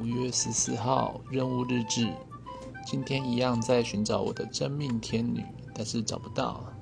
五月十四号任务日志。今天一样在寻找我的真命天女但是找不到。